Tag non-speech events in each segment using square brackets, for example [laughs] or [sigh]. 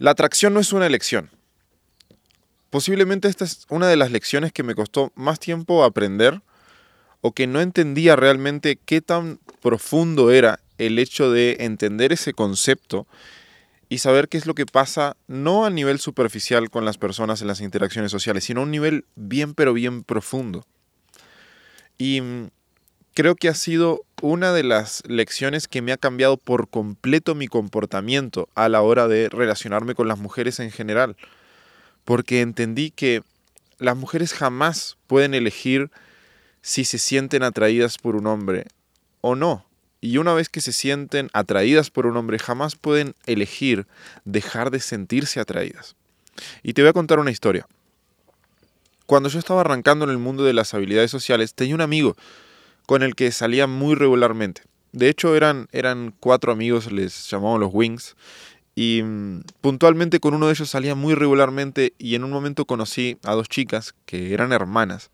La atracción no es una elección. Posiblemente esta es una de las lecciones que me costó más tiempo aprender o que no entendía realmente qué tan profundo era el hecho de entender ese concepto y saber qué es lo que pasa no a nivel superficial con las personas en las interacciones sociales, sino a un nivel bien pero bien profundo. Y mm, creo que ha sido una de las lecciones que me ha cambiado por completo mi comportamiento a la hora de relacionarme con las mujeres en general. Porque entendí que las mujeres jamás pueden elegir si se sienten atraídas por un hombre o no. Y una vez que se sienten atraídas por un hombre, jamás pueden elegir dejar de sentirse atraídas. Y te voy a contar una historia. Cuando yo estaba arrancando en el mundo de las habilidades sociales, tenía un amigo con el que salía muy regularmente. De hecho, eran, eran cuatro amigos, les llamaban los Wings. Y mm, puntualmente con uno de ellos salía muy regularmente y en un momento conocí a dos chicas que eran hermanas.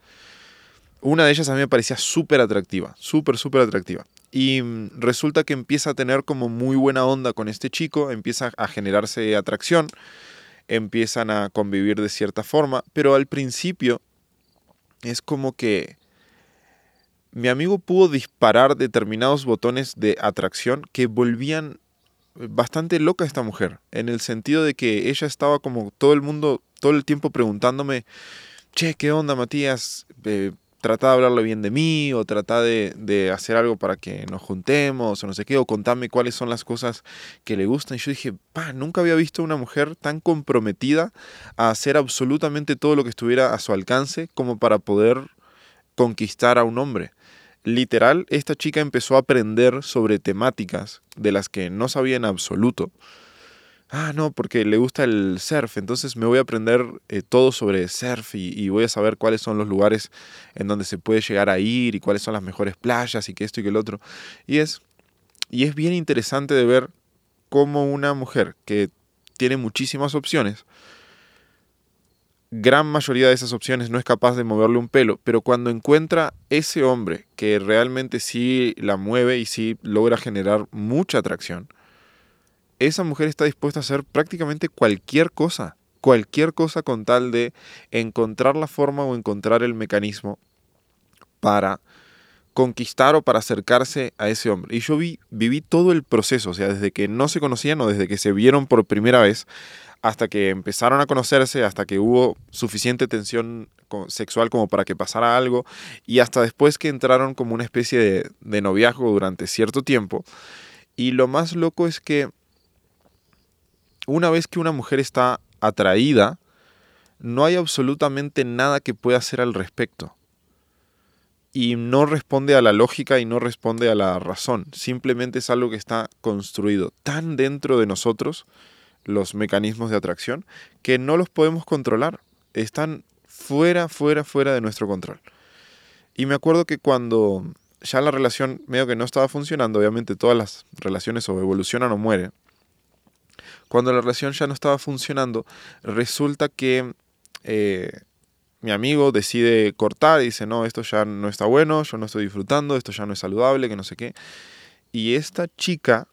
Una de ellas a mí me parecía súper atractiva, súper, súper atractiva. Y mm, resulta que empieza a tener como muy buena onda con este chico, empieza a generarse atracción, empiezan a convivir de cierta forma, pero al principio es como que mi amigo pudo disparar determinados botones de atracción que volvían bastante loca a esta mujer, en el sentido de que ella estaba como todo el mundo, todo el tiempo preguntándome, che, ¿qué onda Matías? Eh, trata de hablarle bien de mí o trata de, hacer algo para que nos juntemos o no sé qué, o contame cuáles son las cosas que le gustan. Y yo dije, pa, nunca había visto una mujer tan comprometida a hacer absolutamente todo lo que estuviera a su alcance como para poder conquistar a un hombre. Literal, esta chica empezó a aprender sobre temáticas de las que no sabía en absoluto ah, no, porque le gusta el surf, entonces me voy a aprender eh, todo sobre surf y, voy a saber cuáles son los lugares en donde se puede llegar a ir y cuáles son las mejores playas y que esto y que el otro. Y es, y es bien interesante de ver cómo una mujer que tiene muchísimas opciones, gran mayoría de esas opciones no es capaz de moverle un pelo, pero cuando encuentra ese hombre que realmente sí la mueve y sí logra generar mucha atracción, esa mujer está dispuesta a hacer prácticamente cualquier cosa, cualquier cosa con tal de encontrar la forma o encontrar el mecanismo para conquistar o para acercarse a ese hombre. Y yo vi, viví todo el proceso, o sea, desde que no se conocían o desde que se vieron por primera vez, hasta que empezaron a conocerse, hasta que hubo suficiente tensión sexual como para que pasara algo, y hasta después que entraron como una especie de, noviazgo durante cierto tiempo. Y lo más loco es que una vez que una mujer está atraída, no hay absolutamente nada que pueda hacer al respecto. Y no responde a la lógica y no responde a la razón. Simplemente es algo que está construido tan dentro de nosotros, los mecanismos de atracción, que no los podemos controlar. Están fuera, fuera, fuera de nuestro control. Y me acuerdo que cuando ya la relación medio que no estaba funcionando, obviamente todas las relaciones o evolucionan o mueren, cuando la relación ya no estaba funcionando, resulta que eh, mi amigo decide cortar y dice, no, esto ya no está bueno, yo no estoy disfrutando, esto ya no es saludable, que no sé qué. Y esta chica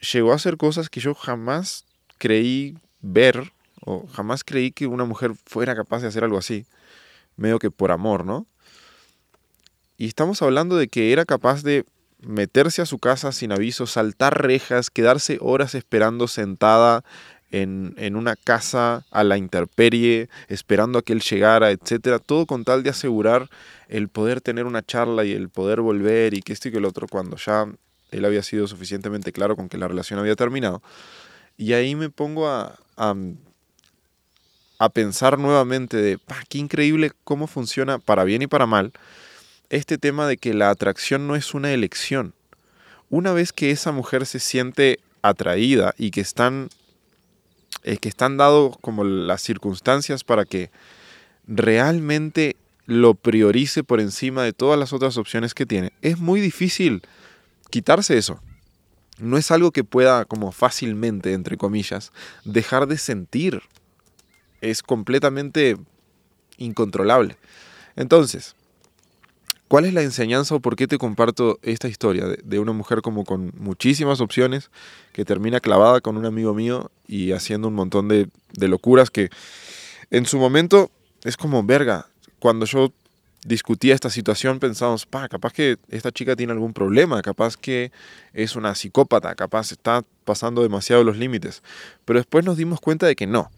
llegó a hacer cosas que yo jamás creí ver o jamás creí que una mujer fuera capaz de hacer algo así, medio que por amor, ¿no? Y estamos hablando de que era capaz de meterse a su casa sin aviso, saltar rejas, quedarse horas esperando sentada en, una casa a la interperie, esperando a que él llegara, etcétera, todo con tal de asegurar el poder tener una charla y el poder volver y que esto y que el otro, cuando ya él había sido suficientemente claro con que la relación había terminado. Y ahí me pongo a, a, a pensar nuevamente de, qué increíble cómo funciona para bien y para mal este tema de que la atracción no es una elección. Una vez que esa mujer se siente atraída y que están, eh, que están dados como las circunstancias para que realmente lo priorice por encima de todas las otras opciones que tiene, es muy difícil quitarse eso. No es algo que pueda como fácilmente, entre comillas, dejar de sentir. Es completamente incontrolable. Entonces, ¿Cuál es la enseñanza o por qué te comparto esta historia de, una mujer como con muchísimas opciones que termina clavada con un amigo mío y haciendo un montón de, de locuras que en su momento es como verga. Cuando yo discutía esta situación pensábamos, pa, capaz que esta chica tiene algún problema, capaz que es una psicópata, capaz está pasando demasiado los límites. Pero después nos dimos cuenta de que no.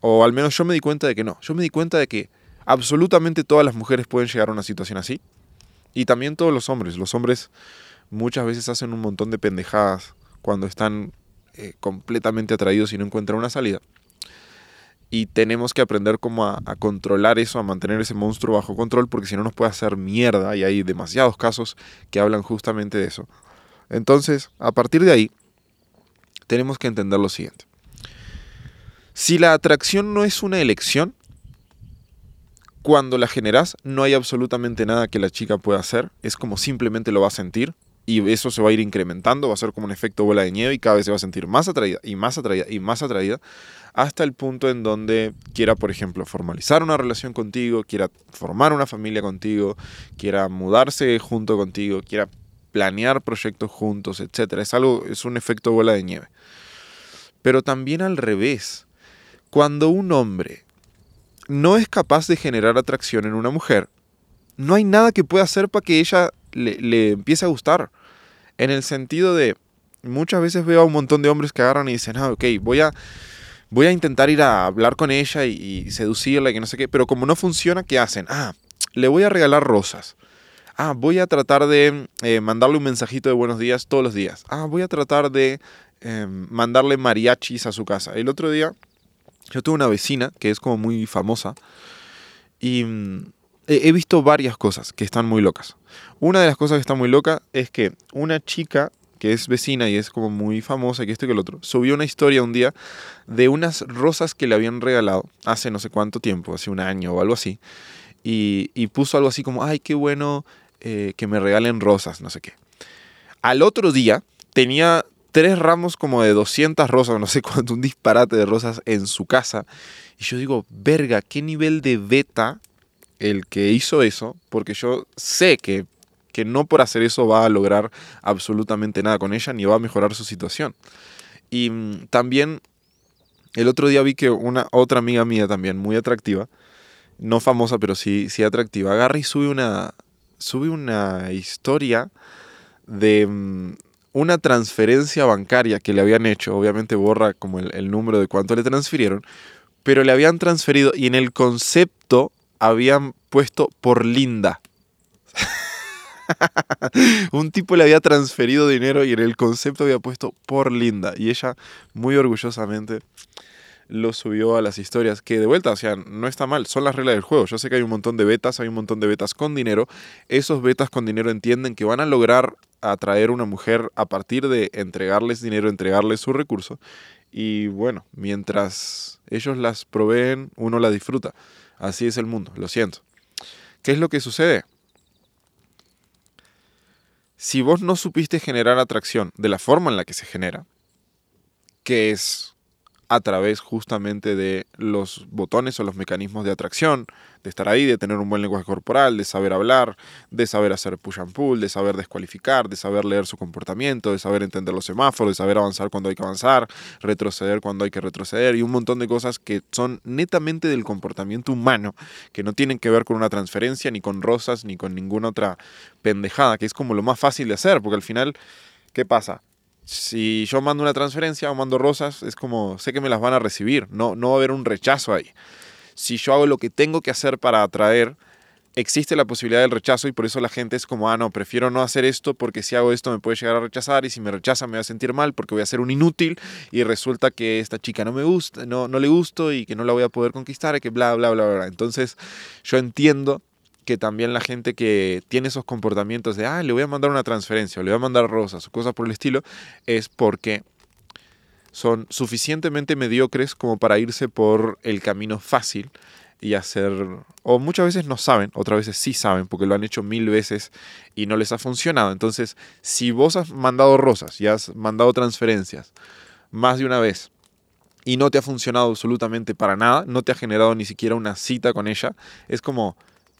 O al menos yo me di cuenta de que no. Yo me di cuenta de que absolutamente todas las mujeres pueden llegar a una situación así y también todos los hombres. Los hombres muchas veces hacen un montón de pendejadas cuando están eh, completamente atraídos y no encuentran una salida. Y tenemos que aprender cómo a, a, controlar eso, a mantener ese monstruo bajo control, porque si no nos puede hacer mierda. Y hay demasiados casos que hablan justamente de eso. Entonces, a partir de ahí, tenemos que entender lo siguiente. Si la atracción no es una elección, cuando la generas, no hay absolutamente nada que la chica pueda hacer. Es como simplemente lo va a sentir y eso se va a ir incrementando, va a ser como un efecto bola de nieve y cada vez se va a sentir más atraída y más atraída y más atraída hasta el punto en donde quiera, por ejemplo, formalizar una relación contigo, quiera formar una familia contigo, quiera mudarse junto contigo, quiera planear proyectos juntos, etc. Es algo, es un efecto bola de nieve. Pero también al revés. Cuando un hombre no es capaz de generar atracción en una mujer, no hay nada que pueda hacer para que ella le, empiece a gustar. En el sentido de, muchas veces veo a un montón de hombres que agarran y dicen, ah, ok, voy a, voy a intentar ir a hablar con ella y, seducirla y que no sé qué, pero como no funciona, ¿qué hacen? Ah, le voy a regalar rosas. Ah, voy a tratar de eh, mandarle un mensajito de buenos días todos los días. Ah, voy a tratar de em, mandarle mariachis a su casa. El otro día yo tuve una vecina que es como muy famosa y mm, he visto varias cosas que están muy locas. Una de las cosas que está muy loca es que una chica que es vecina y es como muy famosa y que esto y que el otro, subió una historia un día de unas rosas que le habían regalado hace no sé cuánto tiempo, hace un año o algo así, y, puso algo así como, ay, qué bueno eh, que me regalen rosas, no sé qué. Al otro día tenía tres ramos como de 200 rosas, no sé cuánto, un disparate de rosas en su casa. Y yo digo, verga, qué nivel de beta el que hizo eso, porque yo sé que, que no por hacer eso va a lograr absolutamente nada con ella, ni va a mejorar su situación. Y mm, también el otro día vi que una otra amiga mía también, muy atractiva, no famosa, pero sí, sí atractiva, agarra y sube una, sube una historia de mm, una transferencia bancaria que le habían hecho, obviamente borra como el, número de cuánto le transfirieron, pero le habían transferido y en el concepto habían puesto por linda. [laughs] un tipo le había transferido dinero y en el concepto había puesto por linda. Y ella muy orgullosamente lo subió a las historias, que de vuelta, o sea, no está mal, son las reglas del juego. Yo sé que hay un montón de betas, hay un montón de betas con dinero. Esos betas con dinero entienden que van a lograr atraer una mujer a partir de entregarles dinero, entregarles su recurso. Y bueno, mientras ellos las proveen, uno la disfruta. Así es el mundo, lo siento. ¿Qué es lo que sucede? Si vos no supiste generar atracción de la forma en la que se genera, que es a través justamente de los botones o los mecanismos de atracción, de estar ahí, de tener un buen lenguaje corporal, de saber hablar, de saber hacer push and pull, de saber descualificar, de saber leer su comportamiento, de saber entender los semáforos, de saber avanzar cuando hay que avanzar, retroceder cuando hay que retroceder y un montón de cosas que son netamente del comportamiento humano, que no tienen que ver con una transferencia, ni con rosas, ni con ninguna otra pendejada, que es como lo más fácil de hacer, porque al final, ¿qué pasa? Si yo mando una transferencia o mando rosas, es como, sé que me las van a recibir, no, no va a haber un rechazo ahí. Si yo hago lo que tengo que hacer para atraer, existe la posibilidad del rechazo y por eso la gente es como, ah, no, prefiero no hacer esto porque si hago esto me puede llegar a rechazar y si me rechaza me voy a sentir mal porque voy a ser un inútil y resulta que esta chica no me gusta, no, no le gusto y que no la voy a poder conquistar y que bla, bla, bla, bla. Entonces yo entiendo que también la gente que tiene esos comportamientos de, ah, le voy a mandar una transferencia, o le voy a mandar rosas, o cosas por el estilo, es porque son suficientemente mediocres como para irse por el camino fácil y hacer, o muchas veces no saben, otras veces sí saben, porque lo han hecho mil veces y no les ha funcionado. Entonces, si vos has mandado rosas y has mandado transferencias más de una vez, y no te ha funcionado absolutamente para nada, no te ha generado ni siquiera una cita con ella, es como,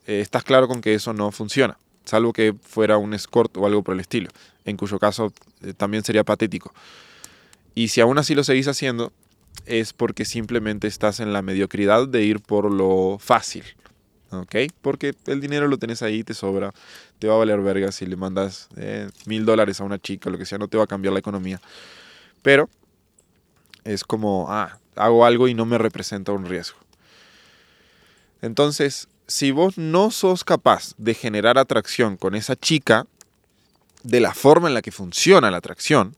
eh, estás claro con que eso no funciona. salvo que fuera un escort o algo por el estilo, en cuyo caso eh, también sería patético. Y si aún así lo seguís haciendo, es porque simplemente estás en la mediocridad de ir por lo fácil. ¿Ok? Porque el dinero lo tenés ahí, te sobra, te va a valer verga si le mandas eh, mil dólares a una chica, lo que sea, no te va a cambiar la economía. Pero es como, ah, hago algo y no me representa un riesgo. Entonces, si vos no sos capaz de generar atracción con esa chica, de la forma en la que funciona la atracción,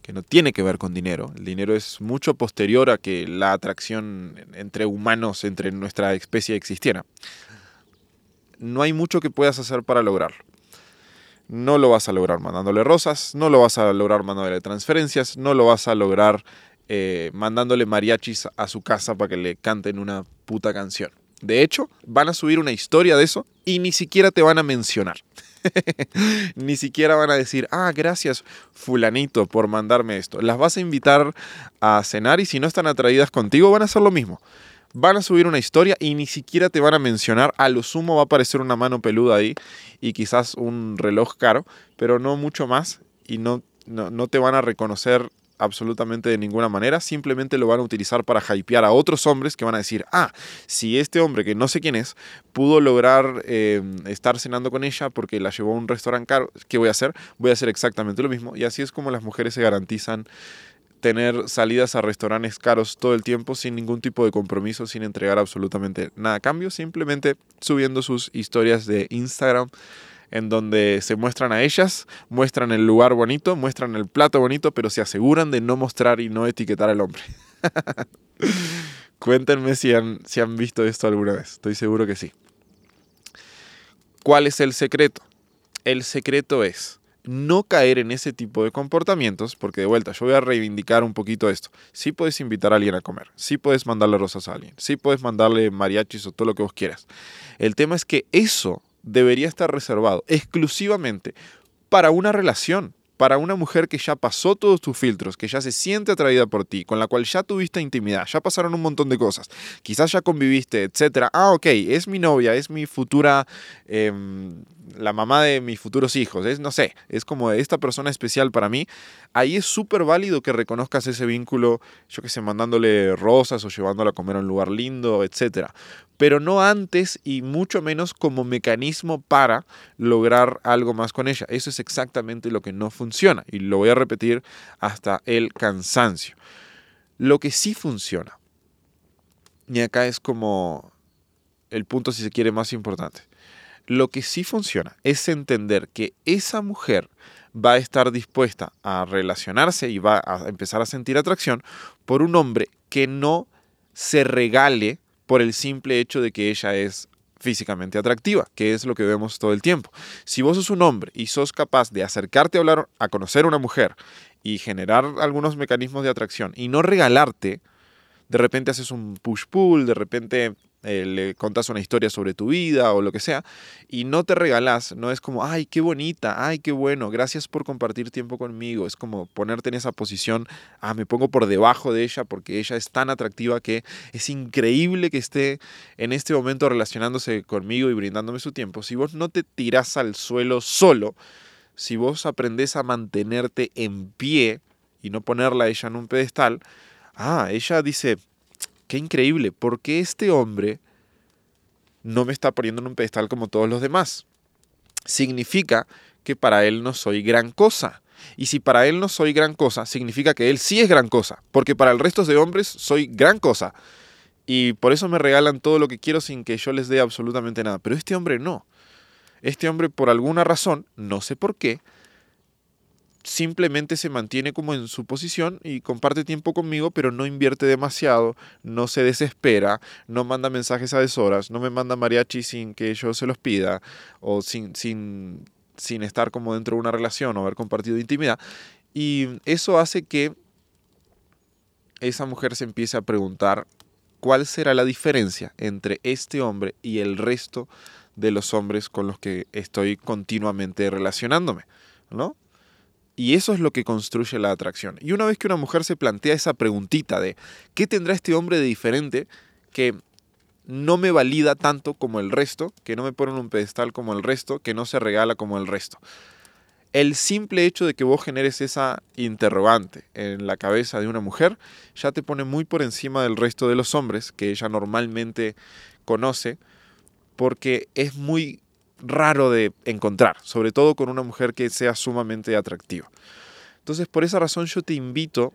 que no tiene que ver con dinero. El dinero es mucho posterior a que la atracción entre humanos, entre nuestra especie existiera. No hay mucho que puedas hacer para lograrlo. No lo vas a lograr mandándole rosas, no lo vas a lograr mandándole transferencias, no lo vas a lograr eh, mandándole mariachis a su casa para que le canten una puta canción. De hecho, van a subir una historia de eso y ni siquiera te van a mencionar. [laughs] Ni siquiera van a decir, ah, gracias fulanito por mandarme esto. Las vas a invitar a cenar y si no están atraídas contigo van a hacer lo mismo. Van a subir una historia y ni siquiera te van a mencionar. A lo sumo va a aparecer una mano peluda ahí y quizás un reloj caro, pero no mucho más y no, no, no te van a reconocer absolutamente de ninguna manera, simplemente lo van a utilizar para hypear a otros hombres que van a decir, ah, si este hombre que no sé quién es pudo lograr em, estar cenando con ella porque la llevó a un restaurante caro, ¿qué voy a hacer? Voy a hacer exactamente lo mismo. Y así es como las mujeres se garantizan tener salidas a restaurantes caros todo el tiempo sin ningún tipo de compromiso, sin entregar absolutamente nada a cambio, simplemente subiendo sus historias de Instagram en donde se muestran a ellas, muestran el lugar bonito, muestran el plato bonito, pero se aseguran de no mostrar y no etiquetar al hombre. [laughs] Cuéntenme si han, si han visto esto alguna vez, estoy seguro que sí. ¿Cuál es el secreto? El secreto es no caer en ese tipo de comportamientos, porque de vuelta, yo voy a reivindicar un poquito esto. Sí puedes invitar a alguien a comer, sí puedes mandarle rosas a alguien, sí puedes mandarle mariachis o todo lo que vos quieras. El tema es que eso debería estar reservado exclusivamente para una relación, para una mujer que ya pasó todos tus filtros, que ya se siente atraída por ti, con la cual ya tuviste intimidad, ya pasaron un montón de cosas, quizás ya conviviste, etc. Ah, ok, es mi novia, es mi futura, em, la mamá de mis futuros hijos, es, no sé, es como esta persona especial para mí. Ahí es súper válido que reconozcas ese vínculo, yo que sé, mandándole rosas o llevándola a comer a un lugar lindo, etc pero no antes y mucho menos como mecanismo para lograr algo más con ella. Eso es exactamente lo que no funciona y lo voy a repetir hasta el cansancio. Lo que sí funciona, y acá es como el punto si se quiere más importante, lo que sí funciona es entender que esa mujer va a estar dispuesta a relacionarse y va a empezar a sentir atracción por un hombre que no se regale por el simple hecho de que ella es físicamente atractiva, que es lo que vemos todo el tiempo. Si vos sos un hombre y sos capaz de acercarte a hablar, a conocer a una mujer y generar algunos mecanismos de atracción y no regalarte, de repente haces un push-pull, de repente eh, le contas una historia sobre tu vida o lo que sea, y no te regalas, no es como, ay, qué bonita, ay, qué bueno, gracias por compartir tiempo conmigo, es como ponerte en esa posición, ah, me pongo por debajo de ella porque ella es tan atractiva que es increíble que esté en este momento relacionándose conmigo y brindándome su tiempo. Si vos no te tirás al suelo solo, si vos aprendés a mantenerte en pie y no ponerla ella en un pedestal, ah, ella dice, qué increíble, ¿por qué este hombre no me está poniendo en un pedestal como todos los demás? Significa que para él no soy gran cosa. Y si para él no soy gran cosa, significa que él sí es gran cosa, porque para el resto de hombres soy gran cosa. Y por eso me regalan todo lo que quiero sin que yo les dé absolutamente nada. Pero este hombre no. Este hombre, por alguna razón, no sé por qué, simplemente se mantiene como en su posición y comparte tiempo conmigo, pero no invierte demasiado, no se desespera, no manda mensajes a deshoras, no me manda mariachi sin que yo se los pida o sin, sin, sin estar como dentro de una relación o haber compartido intimidad. Y eso hace que esa mujer se empiece a preguntar cuál será la diferencia entre este hombre y el resto de los hombres con los que estoy continuamente relacionándome, ¿no? Y eso es lo que construye la atracción. Y una vez que una mujer se plantea esa preguntita de qué tendrá este hombre de diferente que no me valida tanto como el resto, que no me pone en un pedestal como el resto, que no se regala como el resto. El simple hecho de que vos generes esa interrogante en la cabeza de una mujer ya te pone muy por encima del resto de los hombres que ella normalmente conoce, porque es muy raro de encontrar, sobre todo con una mujer que sea sumamente atractiva. Entonces, por esa razón yo te invito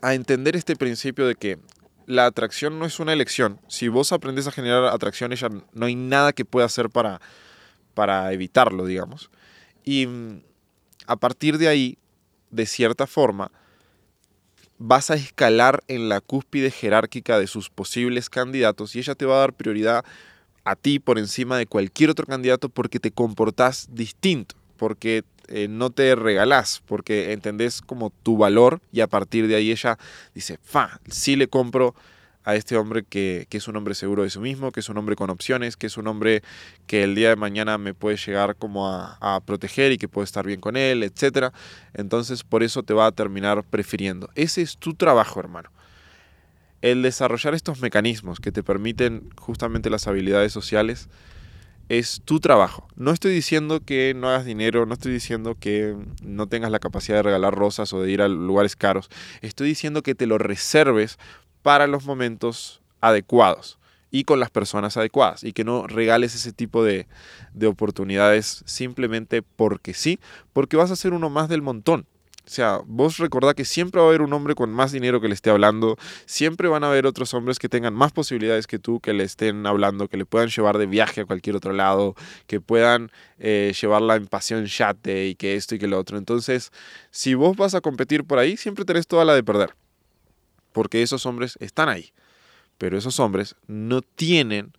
a entender este principio de que la atracción no es una elección. Si vos aprendes a generar atracción, ella no hay nada que pueda hacer para, para evitarlo, digamos. Y mm, a partir de ahí, de cierta forma, vas a escalar en la cúspide jerárquica de sus posibles candidatos y ella te va a dar prioridad a ti por encima de cualquier otro candidato porque te comportás distinto, porque eh, no te regalás porque entendés como tu valor y a partir de ahí ella dice, fa, sí le compro a este hombre que, es un hombre seguro de sí mismo, que es un hombre con opciones, que es un hombre que el día de mañana me puede llegar como a, a proteger y que puede estar bien con él, etc. Entonces por eso te va a terminar prefiriendo. Ese es tu trabajo, hermano. El desarrollar estos mecanismos que te permiten justamente las habilidades sociales, es tu trabajo. No estoy diciendo que no hagas dinero, no estoy diciendo que no tengas la capacidad de regalar rosas o de ir a lugares caros. Estoy diciendo que te lo reserves para los momentos adecuados y con las personas adecuadas y que no regales ese tipo de, de oportunidades simplemente porque sí, porque vas a ser uno más del montón. O sea, vos recordá que siempre va a haber un hombre con más dinero que le esté hablando, siempre van a haber otros hombres que tengan más posibilidades que tú, que le estén hablando, que le puedan llevar de viaje a cualquier otro lado, que puedan eh, llevarla en pasión yate y que esto y que lo otro. Entonces, si vos vas a competir por ahí, siempre tenés toda la de perder, porque esos hombres están ahí, pero esos hombres no tienen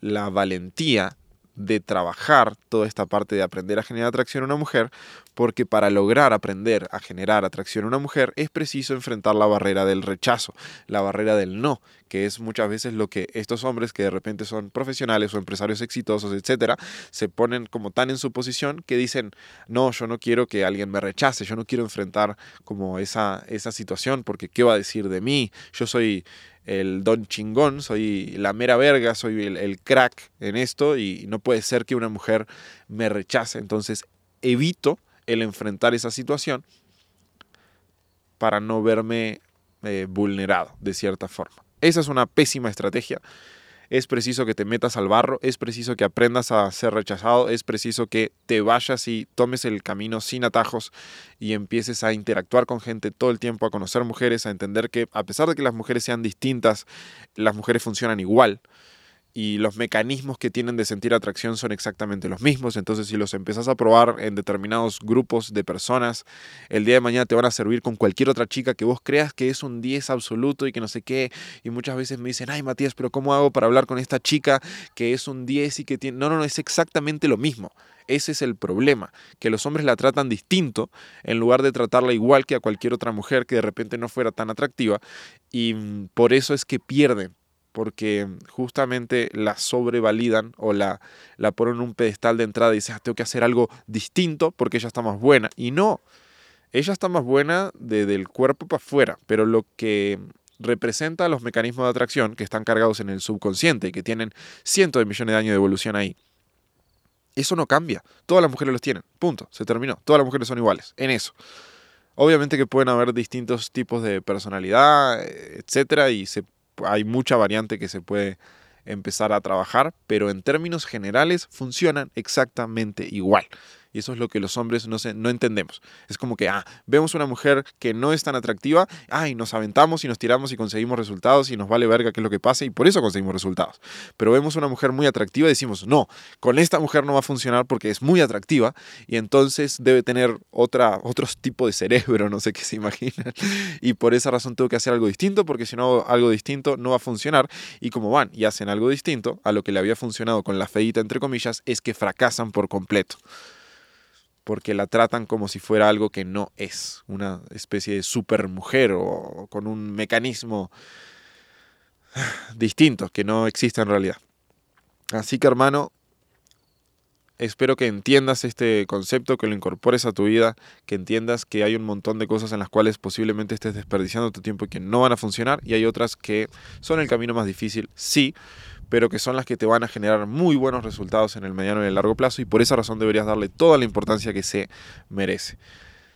la valentía de trabajar toda esta parte de aprender a generar atracción a una mujer, porque para lograr aprender a generar atracción a una mujer es preciso enfrentar la barrera del rechazo, la barrera del no, que es muchas veces lo que estos hombres que de repente son profesionales o empresarios exitosos, etcétera, se ponen como tan en su posición que dicen, "No, yo no quiero que alguien me rechace, yo no quiero enfrentar como esa esa situación porque qué va a decir de mí? Yo soy el don chingón, soy la mera verga, soy el, crack en esto y no puede ser que una mujer me rechace. Entonces evito el enfrentar esa situación para no verme eh, vulnerado de cierta forma. Esa es una pésima estrategia es preciso que te metas al barro, es preciso que aprendas a ser rechazado, es preciso que te vayas y tomes el camino sin atajos y empieces a interactuar con gente todo el tiempo, a conocer mujeres, a entender que a pesar de que las mujeres sean distintas, las mujeres funcionan igual y los mecanismos que tienen de sentir atracción son exactamente los mismos. Entonces, si los empezás a probar en determinados grupos de personas, el día de mañana te van a servir con cualquier otra chica que vos creas que es un 10 absoluto y que no sé qué. Y muchas veces me dicen, ay Matías, pero ¿cómo hago para hablar con esta chica que es un 10 y que tiene... No, no, no, es exactamente lo mismo. Ese es el problema, que los hombres la tratan distinto en lugar de tratarla igual que a cualquier otra mujer que de repente no fuera tan atractiva y por eso es que pierden porque justamente la sobrevalidan o la, la ponen en un pedestal de entrada y dicen, ah, tengo que hacer algo distinto porque ella está más buena. Y no, ella está más buena desde el cuerpo para afuera, pero lo que representa los mecanismos de atracción que están cargados en el subconsciente y que tienen cientos de millones de años de evolución ahí, eso no cambia. Todas las mujeres los tienen. Punto. Se terminó. Todas las mujeres son iguales. En eso. Obviamente que pueden haber distintos tipos de personalidad, etcétera, y se hay mucha variante que se puede empezar a trabajar, pero en términos generales funcionan exactamente igual. Y eso es lo que los hombres no, no entendemos. Es como que, ah, vemos una mujer que no es tan atractiva, ah, y nos aventamos y nos tiramos y conseguimos resultados y nos vale verga qué es lo que pasa y por eso conseguimos resultados. Pero vemos una mujer muy atractiva y decimos, no, con esta mujer no va a funcionar porque es muy atractiva y entonces debe tener otra, otro tipo de cerebro, no sé qué se imaginan. Y por esa razón tengo que hacer algo distinto porque si no hago algo distinto no va a funcionar. Y como van y hacen algo distinto a lo que le había funcionado con la feita, entre comillas, es que fracasan por completo porque la tratan como si fuera algo que no es, una especie de supermujer o con un mecanismo distinto que no existe en realidad. Así que hermano, Espero que entiendas este concepto, que lo incorpores a tu vida, que entiendas que hay un montón de cosas en las cuales posiblemente estés desperdiciando tu tiempo y que no van a funcionar y hay otras que son el camino más difícil, sí, pero que son las que te van a generar muy buenos resultados en el mediano y el largo plazo y por esa razón deberías darle toda la importancia que se merece.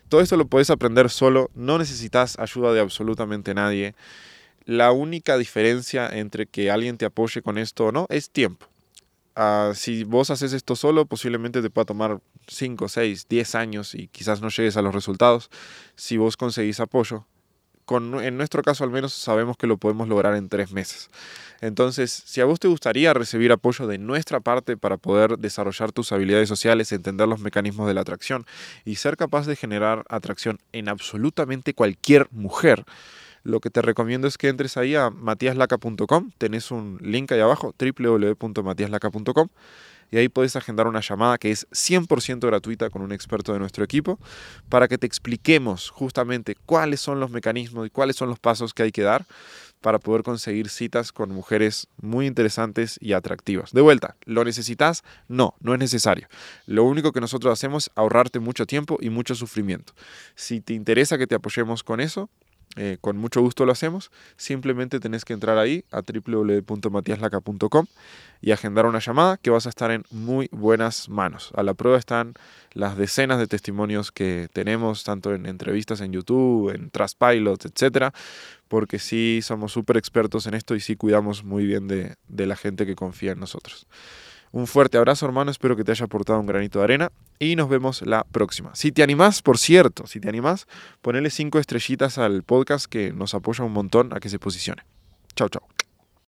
Todo esto lo puedes aprender solo, no necesitas ayuda de absolutamente nadie. La única diferencia entre que alguien te apoye con esto o no es tiempo. Ah, si vos haces esto solo, posiblemente te pueda tomar 5, 6, 10 años y quizás no llegues a los resultados. Si vos conseguís apoyo, en nuestro caso al menos sabemos que lo podemos lograr en tres meses. Entonces, si a vos te gustaría recibir apoyo de nuestra parte para poder desarrollar tus habilidades sociales, entender los mecanismos de la atracción y ser capaz de generar atracción en absolutamente cualquier mujer, lo que te recomiendo es que entres ahí a matiaslaca.com, tenés un link ahí abajo, www.matiaslaca.com y ahí puedes agendar una llamada que es 100% gratuita con un experto de nuestro equipo para que te expliquemos justamente cuáles son los mecanismos y cuáles son los pasos que hay que dar para poder conseguir citas con mujeres muy interesantes y atractivas. De vuelta, ¿lo necesitas? No, no es necesario. Lo único que nosotros hacemos es ahorrarte mucho tiempo y mucho sufrimiento. Si te interesa que te apoyemos con eso, eh, con mucho gusto lo hacemos. Simplemente tenés que entrar ahí a www.matiaslaca.com y agendar una llamada que vas a estar en muy buenas manos. A la prueba están las decenas de testimonios que tenemos, tanto en entrevistas en YouTube, en Trustpilot, etcétera, porque sí somos súper expertos en esto y sí cuidamos muy bien de la gente que confía en nosotros. Un fuerte abrazo, hermano. Espero que te haya aportado un granito de arena. Y nos vemos la próxima. Si te animás, por cierto, si te animás, ponele cinco estrellitas al podcast que nos apoya un montón a que se posicione. Chao, chao.